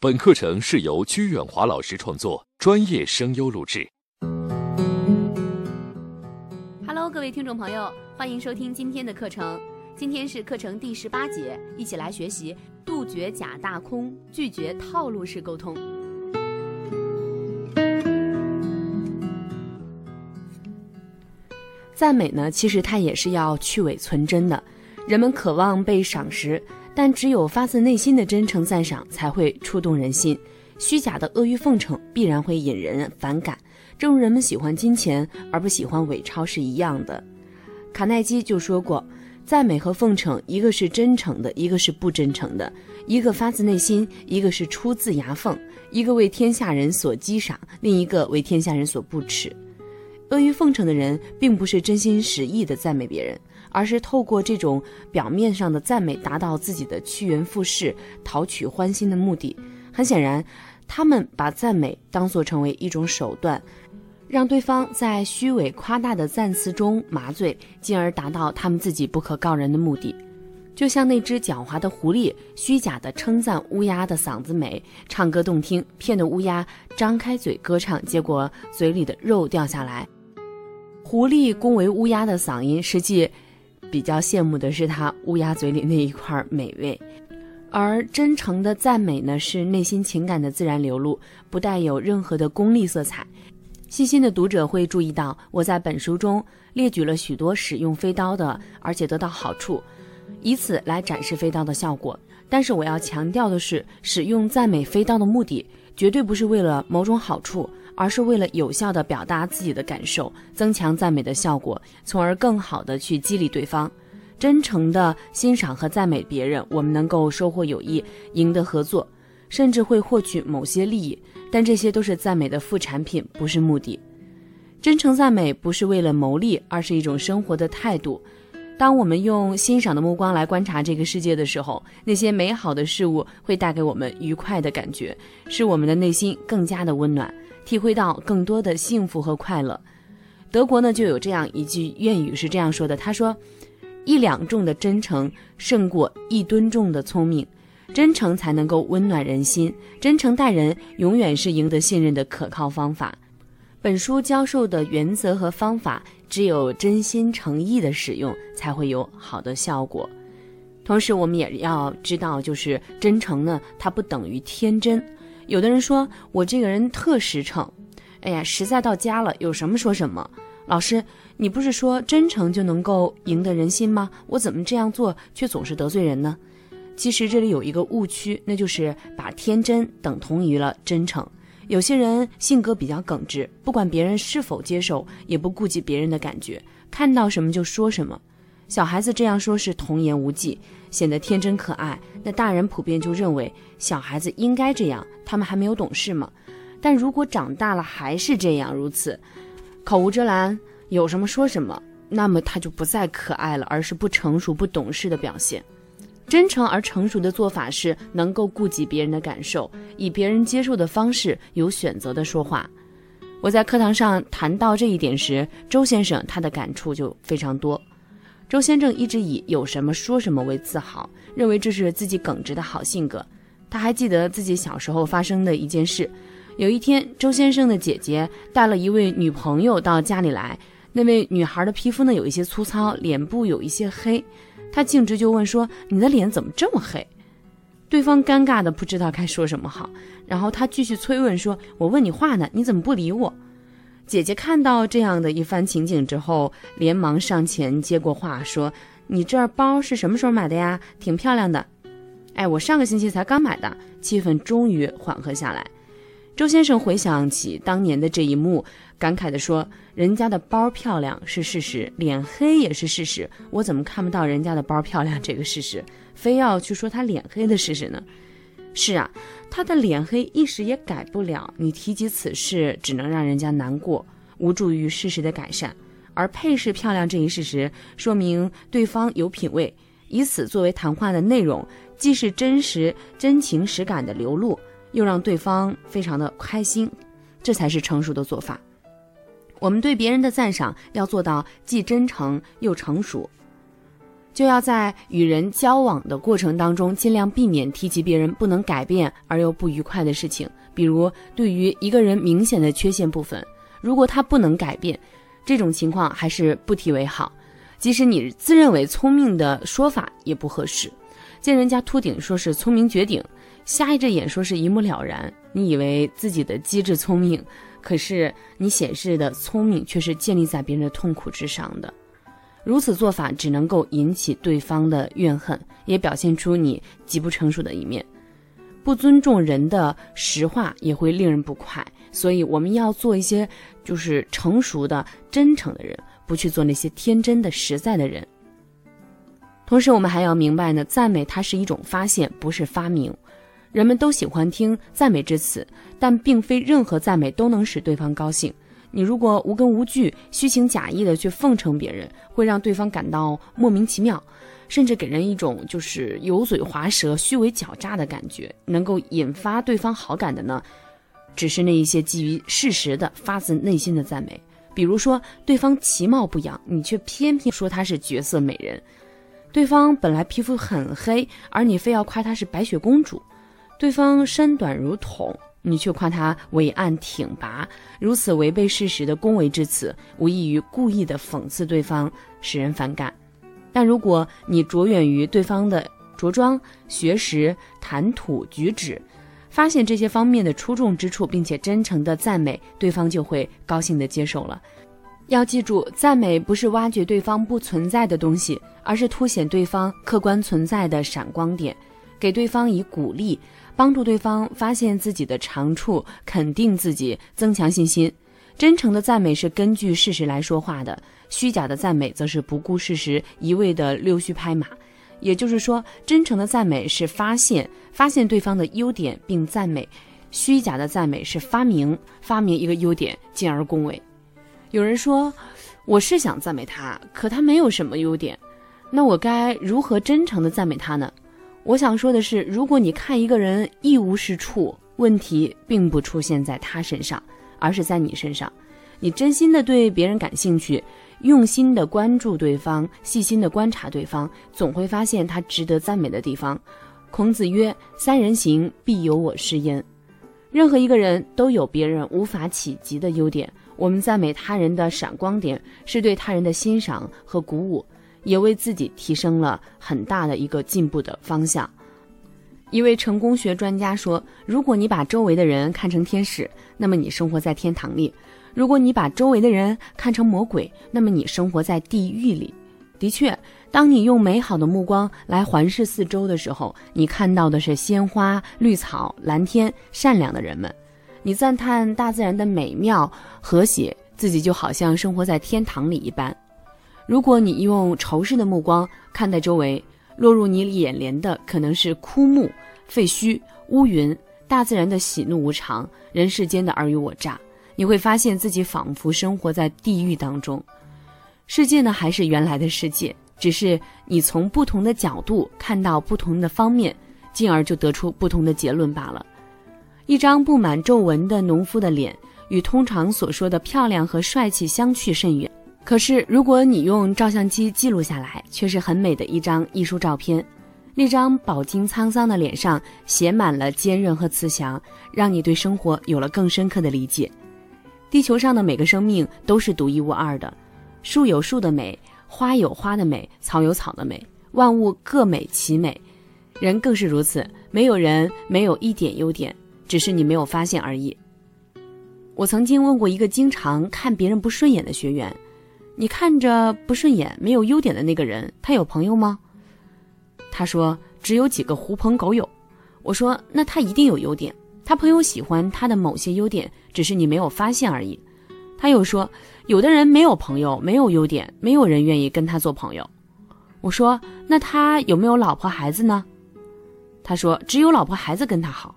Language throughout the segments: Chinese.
本课程是由鞠远华老师创作，专业声优录制。Hello，各位听众朋友，欢迎收听今天的课程。今天是课程第十八节，一起来学习杜绝假大空，拒绝套路式沟通。赞美呢，其实它也是要去伪存真的。人们渴望被赏识。但只有发自内心的真诚赞赏才会触动人心，虚假的阿谀奉承必然会引人反感。正如人们喜欢金钱而不喜欢伪钞是一样的。卡耐基就说过，赞美和奉承，一个是真诚的，一个是不真诚的；一个发自内心，一个是出自牙缝；一个为天下人所激赏，另一个为天下人所不齿。阿谀奉承的人，并不是真心实意的赞美别人。而是透过这种表面上的赞美，达到自己的趋炎附势、讨取欢心的目的。很显然，他们把赞美当作成为一种手段，让对方在虚伪夸大的赞词中麻醉，进而达到他们自己不可告人的目的。就像那只狡猾的狐狸，虚假的称赞乌鸦的嗓子美、唱歌动听，骗得乌鸦张开嘴歌唱，结果嘴里的肉掉下来。狐狸恭维乌鸦的嗓音，实际。比较羡慕的是他乌鸦嘴里那一块美味，而真诚的赞美呢，是内心情感的自然流露，不带有任何的功利色彩。细心的读者会注意到，我在本书中列举了许多使用飞刀的，而且得到好处，以此来展示飞刀的效果。但是我要强调的是，使用赞美飞刀的目的，绝对不是为了某种好处。而是为了有效地表达自己的感受，增强赞美的效果，从而更好地去激励对方。真诚地欣赏和赞美别人，我们能够收获友谊，赢得合作，甚至会获取某些利益。但这些都是赞美的副产品，不是目的。真诚赞美不是为了牟利，而是一种生活的态度。当我们用欣赏的目光来观察这个世界的时候，那些美好的事物会带给我们愉快的感觉，使我们的内心更加的温暖。体会到更多的幸福和快乐。德国呢就有这样一句谚语是这样说的：“他说，一两重的真诚胜过一吨重的聪明，真诚才能够温暖人心，真诚待人永远是赢得信任的可靠方法。”本书教授的原则和方法，只有真心诚意的使用才会有好的效果。同时，我们也要知道，就是真诚呢，它不等于天真。有的人说我这个人特实诚，哎呀，实在到家了，有什么说什么。老师，你不是说真诚就能够赢得人心吗？我怎么这样做却总是得罪人呢？其实这里有一个误区，那就是把天真等同于了真诚。有些人性格比较耿直，不管别人是否接受，也不顾及别人的感觉，看到什么就说什么。小孩子这样说是童言无忌，显得天真可爱。那大人普遍就认为小孩子应该这样，他们还没有懂事嘛。但如果长大了还是这样如此，口无遮拦，有什么说什么，那么他就不再可爱了，而是不成熟、不懂事的表现。真诚而成熟的做法是能够顾及别人的感受，以别人接受的方式，有选择的说话。我在课堂上谈到这一点时，周先生他的感触就非常多。周先生一直以有什么说什么为自豪，认为这是自己耿直的好性格。他还记得自己小时候发生的一件事：有一天，周先生的姐姐带了一位女朋友到家里来，那位女孩的皮肤呢有一些粗糙，脸部有一些黑。他径直就问说：“你的脸怎么这么黑？”对方尴尬的不知道该说什么好，然后他继续催问说：“我问你话呢，你怎么不理我？”姐姐看到这样的一番情景之后，连忙上前接过话，说：“你这包是什么时候买的呀？挺漂亮的。”哎，我上个星期才刚买的。气氛终于缓和下来。周先生回想起当年的这一幕，感慨地说：“人家的包漂亮是事实，脸黑也是事实。我怎么看不到人家的包漂亮这个事实，非要去说他脸黑的事实呢？”是啊。他的脸黑一时也改不了，你提及此事，只能让人家难过，无助于事实的改善。而配饰漂亮这一事实，说明对方有品位，以此作为谈话的内容，既是真实真情实感的流露，又让对方非常的开心，这才是成熟的做法。我们对别人的赞赏要做到既真诚又成熟。就要在与人交往的过程当中，尽量避免提及别人不能改变而又不愉快的事情。比如，对于一个人明显的缺陷部分，如果他不能改变，这种情况还是不提为好。即使你自认为聪明的说法也不合适。见人家秃顶说是聪明绝顶，瞎一只眼说是一目了然。你以为自己的机智聪明，可是你显示的聪明却是建立在别人的痛苦之上的。如此做法只能够引起对方的怨恨，也表现出你极不成熟的一面。不尊重人的实话也会令人不快，所以我们要做一些就是成熟的、真诚的人，不去做那些天真的、实在的人。同时，我们还要明白呢，赞美它是一种发现，不是发明。人们都喜欢听赞美之词，但并非任何赞美都能使对方高兴。你如果无根无据、虚情假意的去奉承别人，会让对方感到莫名其妙，甚至给人一种就是油嘴滑舌、虚伪狡诈的感觉。能够引发对方好感的呢，只是那一些基于事实的、发自内心的赞美。比如说，对方其貌不扬，你却偏偏说她是绝色美人；对方本来皮肤很黑，而你非要夸她是白雪公主；对方身短如筒。你却夸他伟岸挺拔，如此违背事实的恭维之词，无异于故意的讽刺对方，使人反感。但如果你着眼于对方的着装、学识、谈吐、举止，发现这些方面的出众之处，并且真诚的赞美对方，就会高兴的接受了。要记住，赞美不是挖掘对方不存在的东西，而是凸显对方客观存在的闪光点，给对方以鼓励。帮助对方发现自己的长处，肯定自己，增强信心。真诚的赞美是根据事实来说话的，虚假的赞美则是不顾事实，一味的溜须拍马。也就是说，真诚的赞美是发现发现对方的优点并赞美，虚假的赞美是发明发明一个优点进而恭维。有人说，我是想赞美他，可他没有什么优点，那我该如何真诚的赞美他呢？我想说的是，如果你看一个人一无是处，问题并不出现在他身上，而是在你身上。你真心的对别人感兴趣，用心的关注对方，细心的观察对方，总会发现他值得赞美的地方。孔子曰：“三人行，必有我师焉。”任何一个人都有别人无法企及的优点。我们赞美他人的闪光点，是对他人的欣赏和鼓舞。也为自己提升了很大的一个进步的方向。一位成功学专家说：“如果你把周围的人看成天使，那么你生活在天堂里；如果你把周围的人看成魔鬼，那么你生活在地狱里。”的确，当你用美好的目光来环视四周的时候，你看到的是鲜花、绿草、蓝天、善良的人们。你赞叹大自然的美妙和谐，自己就好像生活在天堂里一般。如果你用仇视的目光看待周围，落入你眼帘的可能是枯木、废墟、乌云、大自然的喜怒无常、人世间的尔虞我诈。你会发现自己仿佛生活在地狱当中。世界呢，还是原来的世界，只是你从不同的角度看到不同的方面，进而就得出不同的结论罢了。一张布满皱纹的农夫的脸，与通常所说的漂亮和帅气相去甚远。可是，如果你用照相机记录下来，却是很美的一张艺术照片。那张饱经沧桑的脸上写满了坚韧和慈祥，让你对生活有了更深刻的理解。地球上的每个生命都是独一无二的，树有树的美，花有花的美，草有草的美，万物各美其美，人更是如此。没有人没有一点优点，只是你没有发现而已。我曾经问过一个经常看别人不顺眼的学员。你看着不顺眼、没有优点的那个人，他有朋友吗？他说只有几个狐朋狗友。我说那他一定有优点，他朋友喜欢他的某些优点，只是你没有发现而已。他又说有的人没有朋友、没有优点，没有人愿意跟他做朋友。我说那他有没有老婆孩子呢？他说只有老婆孩子跟他好。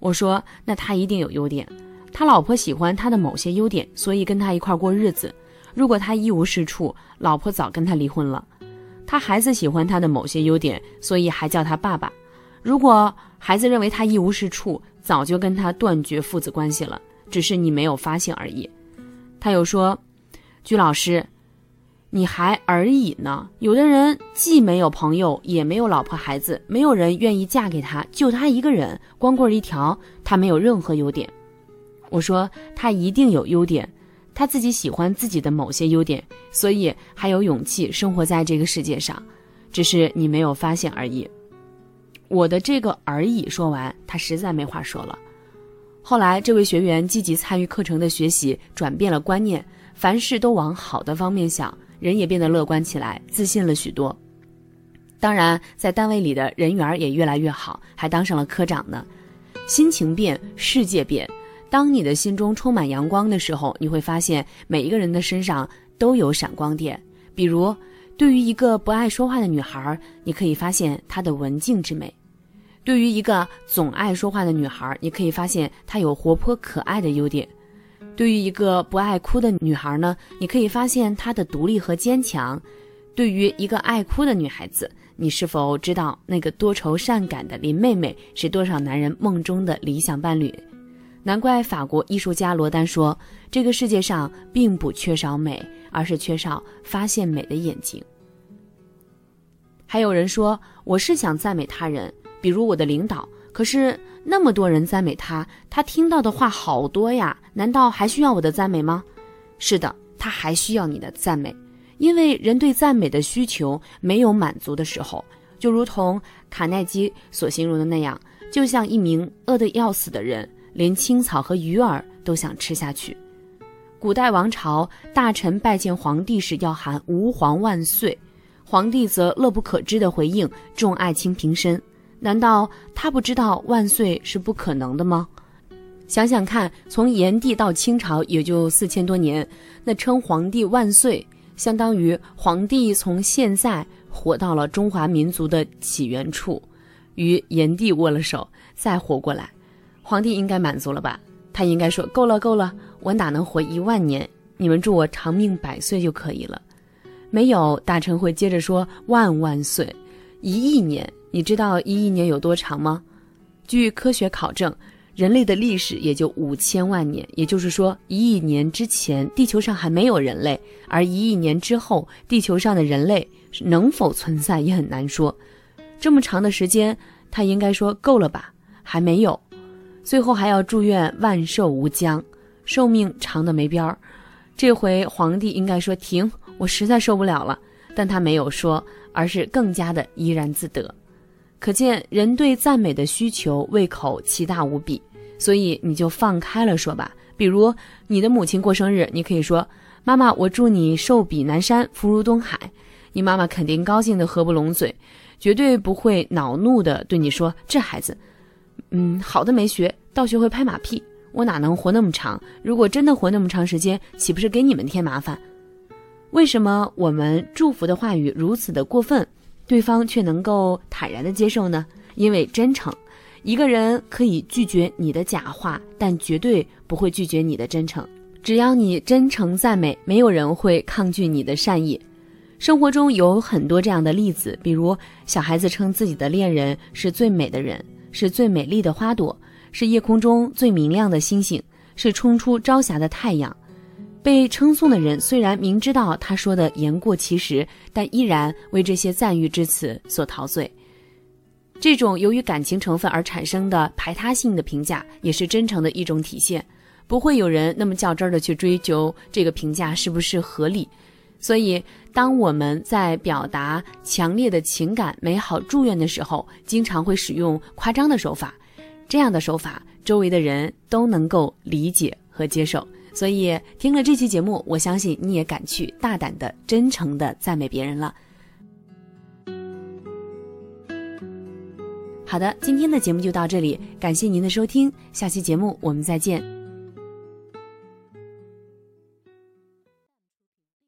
我说那他一定有优点，他老婆喜欢他的某些优点，所以跟他一块过日子。如果他一无是处，老婆早跟他离婚了。他孩子喜欢他的某些优点，所以还叫他爸爸。如果孩子认为他一无是处，早就跟他断绝父子关系了，只是你没有发现而已。他又说：“鞠老师，你还而已呢。有的人既没有朋友，也没有老婆孩子，没有人愿意嫁给他，就他一个人，光棍一条，他没有任何优点。我说他一定有优点，他自己喜欢自己的某些优点，所以还有勇气生活在这个世界上，只是你没有发现而已。我的这个而已说完，他实在没话说了。后来，这位学员积极参与课程的学习，转变了观念，凡事都往好的方面想，人也变得乐观起来，自信了许多。当然，在单位里的人缘也越来越好，还当上了科长呢。心情变，世界变。当你的心中充满阳光的时候，你会发现每一个人的身上都有闪光点。比如，对于一个不爱说话的女孩，你可以发现她的文静之美。对于一个总爱说话的女孩，你可以发现她有活泼可爱的优点；对于一个不爱哭的女孩呢，你可以发现她的独立和坚强；对于一个爱哭的女孩子，你是否知道那个多愁善感的林妹妹是多少男人梦中的理想伴侣？难怪法国艺术家罗丹说：“这个世界上并不缺少美，而是缺少发现美的眼睛。”还有人说：“我是想赞美他人。”比如我的领导，可是那么多人赞美他，他听到的话好多呀，难道还需要我的赞美吗？是的，他还需要你的赞美，因为人对赞美的需求没有满足的时候，就如同卡耐基所形容的那样，就像一名饿得要死的人，连青草和鱼儿都想吃下去。古代王朝大臣拜见皇帝时要喊吾皇万岁，皇帝则乐不可支的回应众爱卿平身。难道他不知道万岁是不可能的吗？想想看，从炎帝到清朝也就四千多年，那称皇帝万岁，相当于皇帝从现在活到了中华民族的起源处，与炎帝握了手，再活过来，皇帝应该满足了吧？他应该说够了够了，我哪能活一万年？你们祝我长命百岁就可以了。没有大臣会接着说万万岁，一亿年。你知道一亿年有多长吗？据科学考证，人类的历史也就五千万年。也就是说，一亿年之前，地球上还没有人类；而一亿年之后，地球上的人类能否存在也很难说。这么长的时间，他应该说够了吧？还没有。最后还要祝愿万寿无疆，寿命长的没边儿。这回皇帝应该说停，我实在受不了了。但他没有说，而是更加的怡然自得。可见人对赞美的需求胃口奇大无比，所以你就放开了说吧。比如你的母亲过生日，你可以说：“妈妈，我祝你寿比南山，福如东海。”你妈妈肯定高兴的合不拢嘴，绝对不会恼怒的对你说：“这孩子，嗯，好的没学到学会拍马屁，我哪能活那么长？如果真的活那么长时间，岂不是给你们添麻烦？”为什么我们祝福的话语如此的过分？对方却能够坦然的接受呢？因为真诚，一个人可以拒绝你的假话，但绝对不会拒绝你的真诚。只要你真诚赞美，没有人会抗拒你的善意。生活中有很多这样的例子，比如小孩子称自己的恋人是最美的人，是最美丽的花朵，是夜空中最明亮的星星，是冲出朝霞的太阳。被称颂的人虽然明知道他说的言过其实，但依然为这些赞誉之词所陶醉。这种由于感情成分而产生的排他性的评价，也是真诚的一种体现。不会有人那么较真儿的去追究这个评价是不是合理。所以，当我们在表达强烈的情感、美好祝愿的时候，经常会使用夸张的手法。这样的手法，周围的人都能够理解和接受。所以听了这期节目，我相信你也敢去大胆的、真诚的赞美别人了。好的，今天的节目就到这里，感谢您的收听，下期节目我们再见。